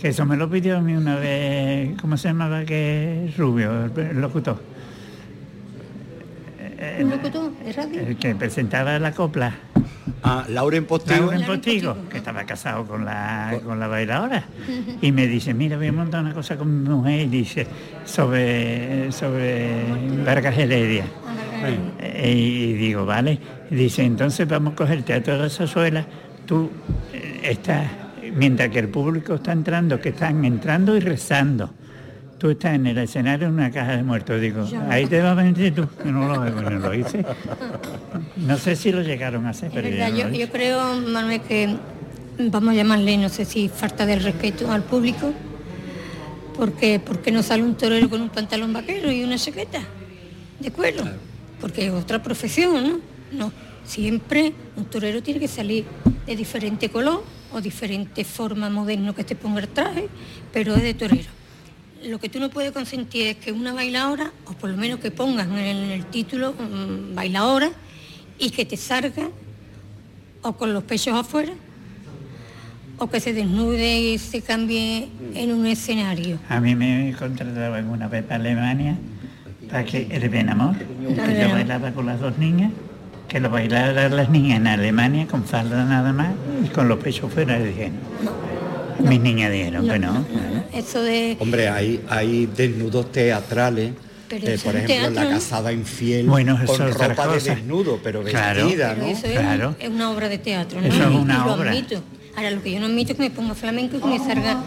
Que eso me lo pidió a mí una vez, ¿cómo se llamaba? Que es Rubio, el, el locutor, Un locutor de radio. el que presentaba la copla. Ah, Lauren Postigo. Lauren Postigo, que estaba casado con la, con la bailadora. Y me dice, mira, voy a montar una cosa con mi mujer, y dice, sobre, sobre Vargas Heredia. Eh, Y digo, vale. Y dice, entonces vamos a coger el teatro de la Zazuela. Tú eh, estás, mientras que el público está entrando, que están entrando y rezando. Tú estás en el escenario en una caja de muertos. Digo, ahí te vas a venir tú. No lo, no lo hice. No sé si lo llegaron a hacer, pero yo no creo, Manuel, que vamos a llamarle, no sé si falta del respeto al público, porque porque no sale un torero con un pantalón vaquero y una chaqueta de cuero, porque es otra profesión, ¿no? No, siempre un torero tiene que salir de diferente color o diferente forma moderno que te ponga el traje, pero es de torero. Lo que tú no puedes consentir es que una bailadora, o por lo menos que pongan en el, en el título mm, bailadora, y que te salga o con los pechos afuera, o que se desnude y se cambie en un escenario. A mí me contrataban una vez para Alemania para que el Benamor, que yo bailaba con las dos niñas, que lo bailaran las niñas en Alemania con falda nada más y con los pechos fuera. Y dije, no. Mis niñas dijeron que no. Eso de... Hombre, hay, hay desnudos teatrales, eh, por ejemplo, en la ¿no? casada infiel, Bueno, eso con es ropa de desnudo, pero Claro. vestida, pero ¿no? eso es, Claro. es una obra de teatro, ¿no? Eso es una lo obra. admito. Ahora, lo que yo no admito es que me ponga flamenco y que me salga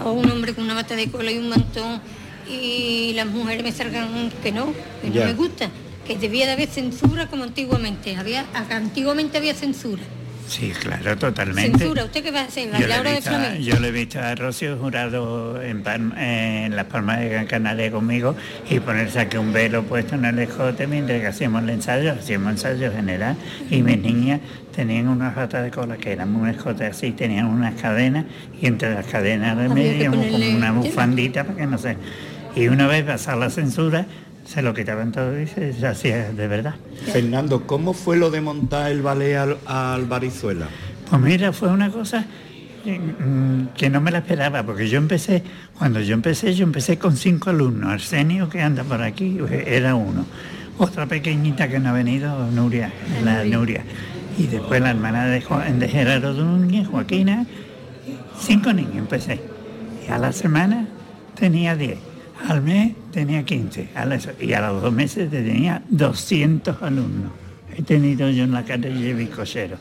a un hombre con una bata de cola y un mantón y las mujeres me salgan que no, que no me gusta. Que debía de haber censura como antiguamente. Había, antiguamente había censura. Sí, claro, totalmente. Censura, ¿usted qué va a hacer? Yo le, ¿La he de visto, a- flamenco? yo le he visto a Rocío Jurado en, Palma- en Las Palmas de Gran Canaria conmigo y ponerse aquí un velo puesto en el escote mientras que hacíamos el ensayo, hacíamos ensayo general y mis niñas tenían una rata de cola que eran un escote así, tenían unas cadenas y entre las cadenas de medio como una bufandita para que no sé. Y una vez pasada la censura se lo quitaban todo y se, se hacía de verdad. Fernando, ¿cómo fue lo de montar el ballet al, al Barizuela? Pues mira, fue una cosa mm, que no me la esperaba, porque yo empecé, cuando yo empecé, yo empecé con cinco alumnos. Arsenio, que anda por aquí, eh, era uno. Otra pequeñita que no ha venido, Nuria, la Nuria. Y después la hermana de, Juan- de Gerardo Núñez, Joaquina. Cinco niños empecé. Y a la semana tenía 10. Al mes tenía 15. A la- y a los dos meses tenía 200 alumnos. He tenido yo en la calle Bicochero,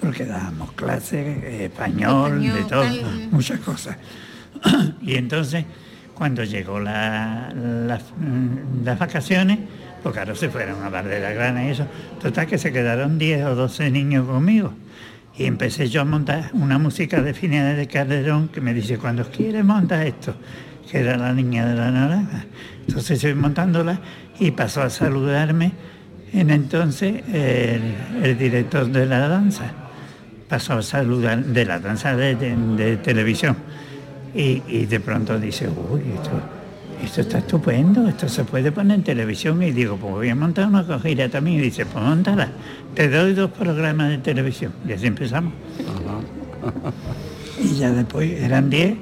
porque dábamos clases, eh, español, de todo, tal. muchas cosas. y entonces, cuando llegó la- la- mm, las vacaciones, pues claro, se fueron a Bar de la Grana y eso. Total que se quedaron 10 o 12 niños conmigo. Y empecé yo a montar una música de Finales de Calderón que me dice, cuando quieres montar esto, que era la niña de la naranja. Entonces estoy montándola y pasó a saludarme en entonces el, el director de la danza. Pasó a saludar de la danza de, de- de televisión. Y, y de pronto dice, uy, esto, esto está estupendo, esto se puede poner en televisión. Y digo, pues voy a montar una cogida también. Y dice, pues montala, te doy dos programas de televisión. Y así empezamos. y ya después eran 10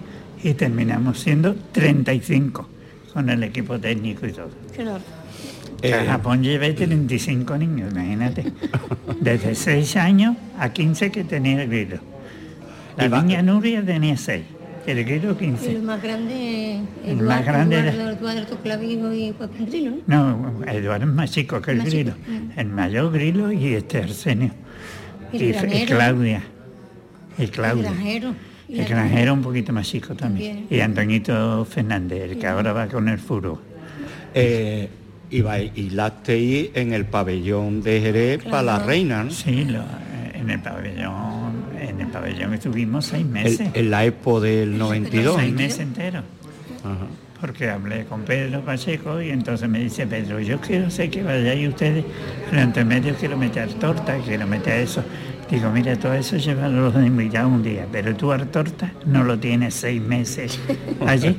y terminamos siendo 35 con el equipo técnico y todo. Claro. A Japón llevé 35 niños, imagínate. Desde 6 años a 15 que tenía el grilo. La niña Nuria tenía 6, el grilo Y 15. lo más grande, El Eduardo, más grande Eduardo, Eduardo Clavijo y Joaquín Grilo, ¿no? Eduardo es más chico que el Más grilo. chico, mm. El mayor grilo y este Arsenio. Y el. Claudia. Y El Claudia. granjero. Y El granjero un poquito más chico también. Y Antoñito Fernández, el que ahora va con el furo. Eh, iba, hilasteis en el pabellón de Jerez para la reina, ¿no? Sí, lo- en el pabellón, en el pabellón estuvimos seis El- meses. en la expo del 92. seis meses enteros. Ajá. Porque hablé con Pedro Pacheco y entonces me dice Pedro, yo quiero sé que vayáis ustedes, pero entre medio quiero meter torta, quiero meter eso. Digo, mira, todo eso llévalo los invitados un día, pero tú al torta no lo tienes seis meses allí.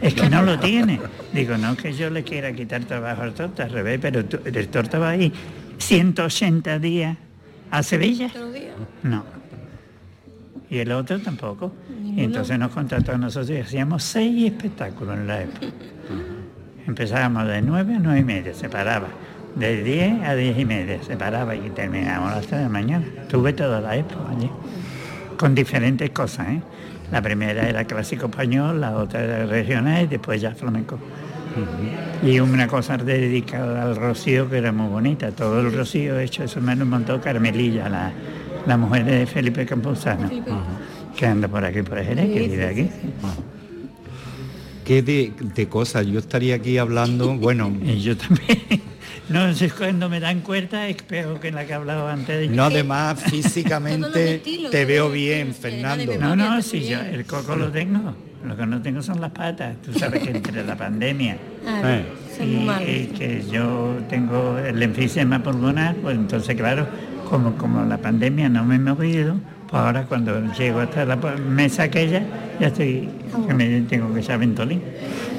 Es que no lo tienes. Digo, no que yo le quiera quitar trabajo al torta, al revés, pero tú- el torta va ahí 180 días a Sevilla. No. Y el otro tampoco. Y entonces nos contrató a nosotros y hacíamos seis espectáculos en la época. Empezábamos de nueve a nueve y media, se paraba. De 10 a 10 y media, se paraba y terminábamos a las 3 de la mañana. Tuve toda la época allí. Con diferentes cosas, ¿eh? La primera era clásico español, la otra era regional y después ya flamenco. Y una cosa dedicada al rocío que era muy bonita. Todo el rocío hecho, eso me lo montó Carmelilla, la, la mujer de Felipe Campuzano, que anda por aquí, por Jerez, que vive aquí. ¿Qué de, de cosas? Yo estaría aquí hablando, bueno, Y yo también. No sé cuando me dan cuenta es peor que la que hablaba antes de no además físicamente estilos, te veo bien, Fernando. No, no, Memoria si yo el coco lo tengo. Lo que no tengo son las patas. Tú sabes que entre la pandemia Eh. y, y que yo tengo el enfisema pulmonar, pues entonces claro, como, como la pandemia no me he movido, ahora cuando llego hasta la mesa aquella, ya estoy, que me tengo que echar ventolín.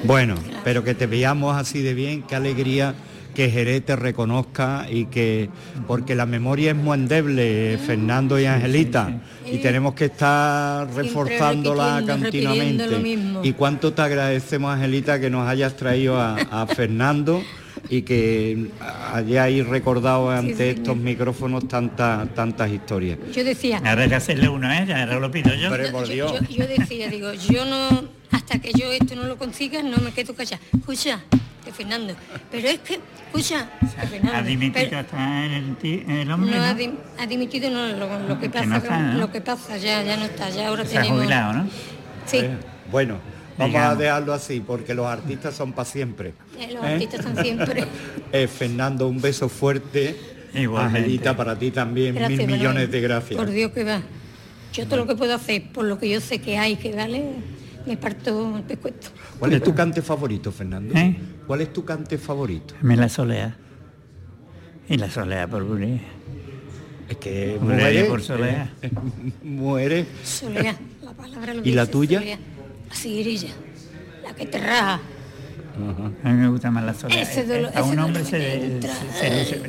Bueno, pero que te veamos así de bien, qué alegría que Jerez te reconozca y que porque la memoria es muy endeble, Fernando y Angelita, y tenemos que estar reforzándola continuamente. Y cuánto te agradecemos, Angelita, que nos hayas traído a, a Fernando y que hayáis recordado ante estos micrófonos tantas tantas historias. Yo decía, Ahora hay que hacerle uno a ella, ahora lo pido yo. Pero- yo, por yo- Dios. yo- yo decía, digo, yo no, hasta que yo esto no lo consiga, no me quedo callada. Escucha, que Fernando, pero es que, escucha, que Fernando, Ha dimitido pero- hasta el, el hombre, no, ¿no? ha, dim- ha dimitido no, lo, lo que Que pasa, no está, ¿no? lo que pasa, ya, ya no está, ya ahora Se ha tenemos. jubilado, ¿no? Sí, Eh, Bueno, vamos a dejarlo así, porque los artistas son para siempre. eh, los ¿Eh? artistas son siempre. Eh, Fernando, un beso fuerte Igualmente. Angelita, para ti también Gracias, mil millones de gracias. Por Dios que va. Yo todo lo que puedo hacer, por lo que yo sé que hay que vale, me parto el pescuezo. ¿Cuál es tu cante favorito, Fernando? ¿Eh? ¿Cuál es tu cante favorito? A mí la soleá. Y la soleá por Burí. Es que Burí muere, por soleá. muere. Soleá, la palabra lo ¿Y la tuya? La siguirilla, la que te raja. A mí me gusta más la. Ese dolor- a un hombre se,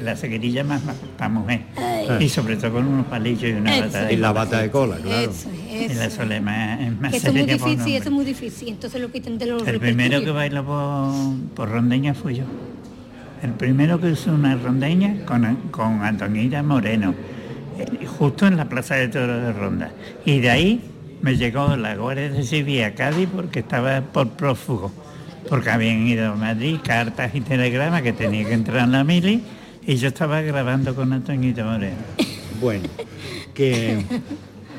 la seguirilla más para mujer. Ay. Y sobre todo con unos palillos y una Eso bata de Y la cola. bata de cola, claro. Eso, Y eso. la más, es más es muy para un difícil, esto es muy difícil. Entonces lo quitan de los El primero que bailó por, por rondeña fui yo. El primero que hizo una rondeña con, con Antonita Moreno, eh, justo en la Plaza de Toros de Ronda. Y de ahí me llegó la Guardia Civil a Cádiz porque estaba por prófugo, porque habían ido a Madrid, cartas y telegramas que tenía que entrar en la mili y yo estaba grabando con Antonita Moreno. Bueno, que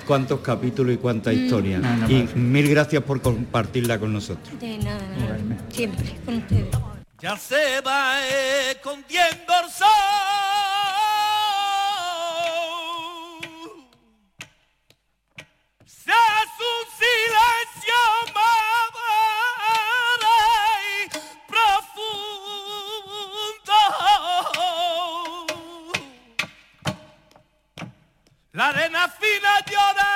cuántos capítulos y cuánta historia. No, no y mil gracias por compartirla con nosotros. De nada, nada. Siempre, con ustedes. Ya se va escondiendo el sol. La fina llora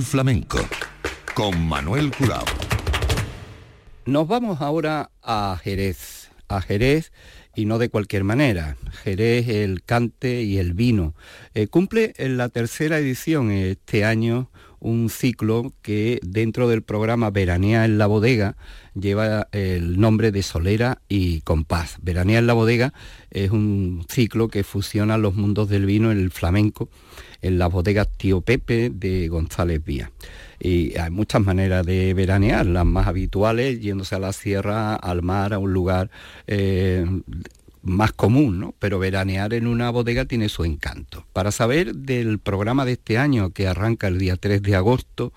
Flamenco con Manuel Curao. Nos vamos ahora a Jerez, a Jerez y no de cualquier manera. Jerez, el cante y el vino. Eh, cumple en la tercera edición este año un ciclo que dentro del programa Veranea en la Bodega lleva el nombre de Solera y Compás. Veranea en la Bodega es un ciclo que fusiona los mundos del vino el flamenco en las bodegas Tío Pepe de González Vía. Y hay muchas maneras de veranear, las más habituales, yéndose a la sierra, al mar, a un lugar eh, más común, ¿no? Pero veranear en una bodega tiene su encanto. Para saber del programa de este año, que arranca el día 3 de agosto,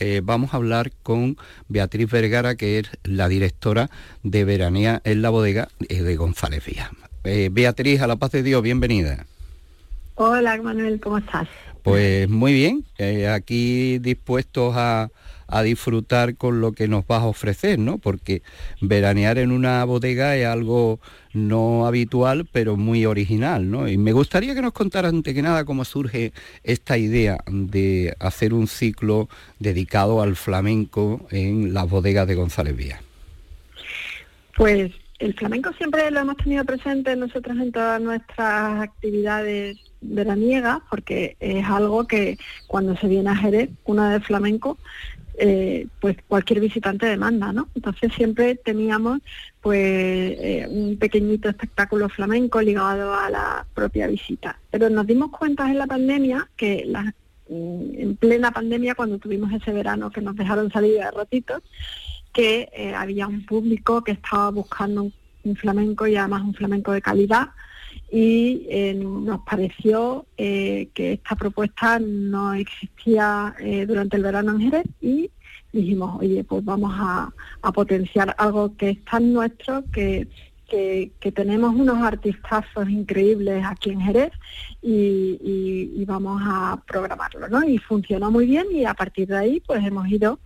eh, vamos a hablar con Beatriz Vergara, que es la directora de Veranea en la bodega eh, de González Vía. Beatriz, a la paz de Dios, bienvenida. Hola Manuel, ¿cómo estás? Pues muy bien, eh, aquí dispuestos a, a disfrutar con lo que nos vas a ofrecer, ¿no? Porque veranear en una bodega es algo no habitual, pero muy original, ¿no? Y me gustaría que nos contara antes que nada cómo surge esta idea de hacer un ciclo dedicado al flamenco en las bodegas de González Vía. Pues el flamenco siempre lo hemos tenido presente nosotros en todas nuestras actividades veraniegas, porque es algo que cuando se viene a Jerez, una de flamenco, eh, pues cualquier visitante demanda, ¿no? Entonces siempre teníamos pues eh, un pequeñito espectáculo flamenco ligado a la propia visita. Pero nos dimos cuenta en la pandemia que mm, en plena pandemia, cuando tuvimos ese verano que nos dejaron salir de ratitos, que eh, había un público que estaba buscando un, flamenco y además un flamenco de calidad y eh, nos pareció eh, que esta propuesta no existía durante el verano en Jerez y dijimos, oye, pues vamos a, potenciar algo que es tan nuestro, que, que, tenemos unos artistazos increíbles aquí en Jerez y, vamos a programarlo, ¿no? Y funcionó muy bien y a partir de ahí pues hemos ido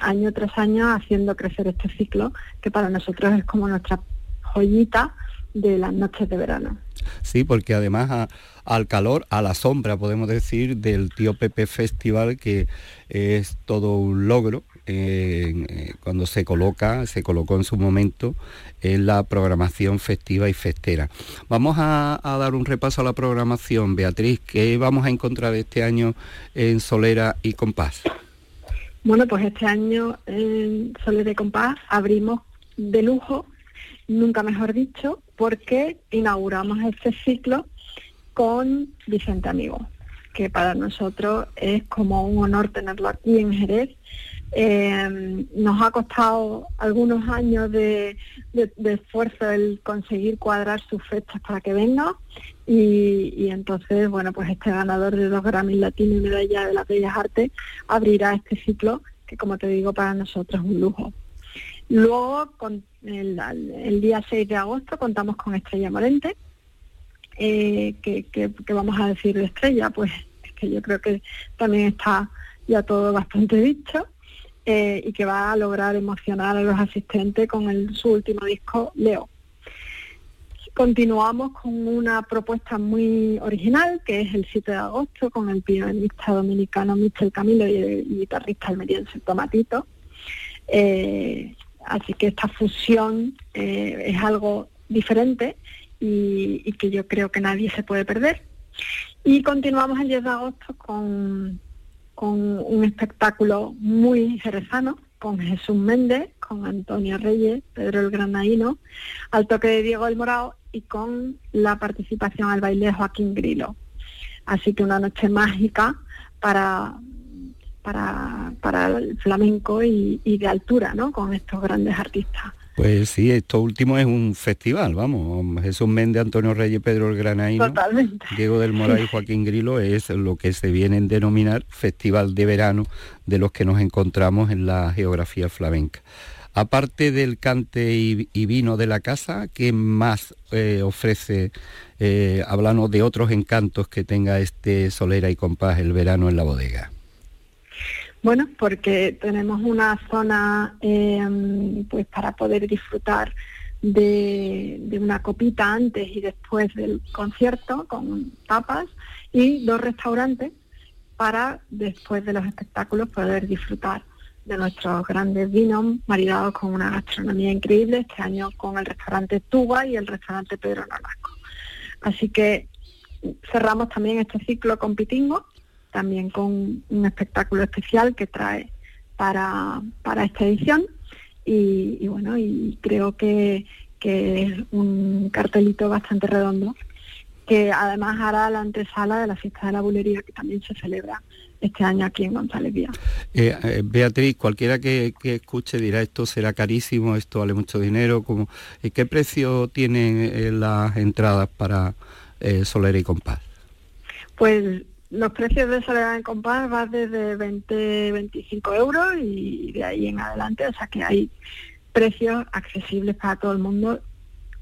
año tras año haciendo crecer este ciclo que para nosotros es como nuestra joyita de las noches de verano. Sí, porque además al calor, a la sombra, podemos decir, del Tío Pepe Festival, que es todo un logro, eh, cuando se coloca, se colocó en su momento en la programación festiva y festera. Vamos a, dar un repaso a la programación. Beatriz, ¿qué vamos a encontrar este año en Solera y Compás? Bueno, pues este año en Solera y Compás abrimos de lujo, nunca mejor dicho, porque inauguramos este ciclo con Vicente Amigo, que para nosotros es como un honor tenerlo aquí en Jerez. Eh, nos ha costado algunos años de, esfuerzo el conseguir cuadrar sus fechas para que venga y, entonces, bueno, pues este ganador de dos Grammy Latino y medalla de las Bellas Artes abrirá este ciclo que como te digo para nosotros es un lujo. Luego, con el, día 6 de agosto, contamos con Estrella Morente. Eh, que, vamos a decir de Estrella? Pues es que yo creo que también está ya todo bastante dicho eh, y que va a lograr emocionar a los asistentes con su último disco, Leo. Continuamos con una propuesta muy original, que es el 7 de agosto, con el pianista dominicano Michel Camilo y el guitarrista almeriense Tomatito. Eh, Así que esta fusión eh, es algo diferente y, que yo creo que nadie se puede perder. Y continuamos el 10 de agosto con, un espectáculo muy jerezano, con Jesús Méndez, con Antonio Reyes, Pedro el Granaíno, al toque de Diego el Morao y con la participación al baile de Joaquín Grilo. Así que una noche mágica para para, el flamenco y, de altura, ¿no? Con estos grandes artistas. Pues sí, esto último es un festival, vamos. Jesús Méndez, Antonio Reyes, Pedro el Granaíno, Diego del Moral y Joaquín Grilo es lo que se viene a denominar Festival de Verano de los que nos encontramos en la geografía flamenca. Aparte del cante y, vino de la casa, ¿qué más eh, ofrece? Eh, hablando de otros encantos que tenga este Solera y Compás el verano en la bodega. Bueno, porque tenemos una zona em, pues para poder disfrutar de, una copita antes y después del concierto con tapas y dos restaurantes para después de los espectáculos poder disfrutar de nuestros grandes vinos maridados con una gastronomía increíble, este año con el restaurante Tuba y el restaurante Pedro Nolasco. Así que cerramos también este ciclo con Pitingo, también con un espectáculo especial que trae para, para esta edición y, bueno, y creo que, que es un cartelito bastante redondo que además hará la antesala de la fiesta de la bulería que también se celebra este año aquí en González Vía. Eh, eh, Beatriz, cualquiera que, escuche dirá esto será carísimo, esto vale mucho dinero, como, ¿qué precio tienen eh, las entradas para Solera y Compás? Pues los precios de Soledad en Compás van desde 20, 25 euros y de ahí en adelante, o sea que hay precios accesibles para todo el mundo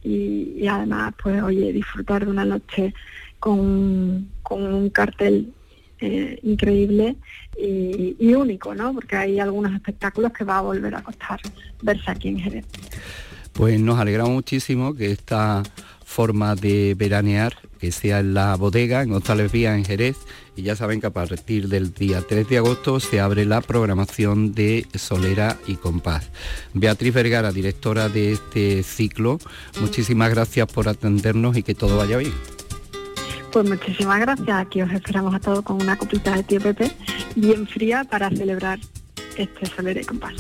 y, además, pues oye, disfrutar de una noche con, un cartel eh, increíble y, único, ¿no? Porque hay algunos espectáculos que va a volver a costar verse aquí en Jerez. Pues nos alegramos muchísimo que esta forma de veranear que sea en la bodega, en González Vía, en Jerez. Y ya saben que a partir del día 3 de agosto se abre la programación de Solera y Compás. Beatriz Vergara, directora de este ciclo, muchísimas gracias por atendernos y que todo vaya bien. Pues muchísimas gracias. Aquí os esperamos a todos con una copita de tío Pepe bien fría para celebrar este Solera y Compás.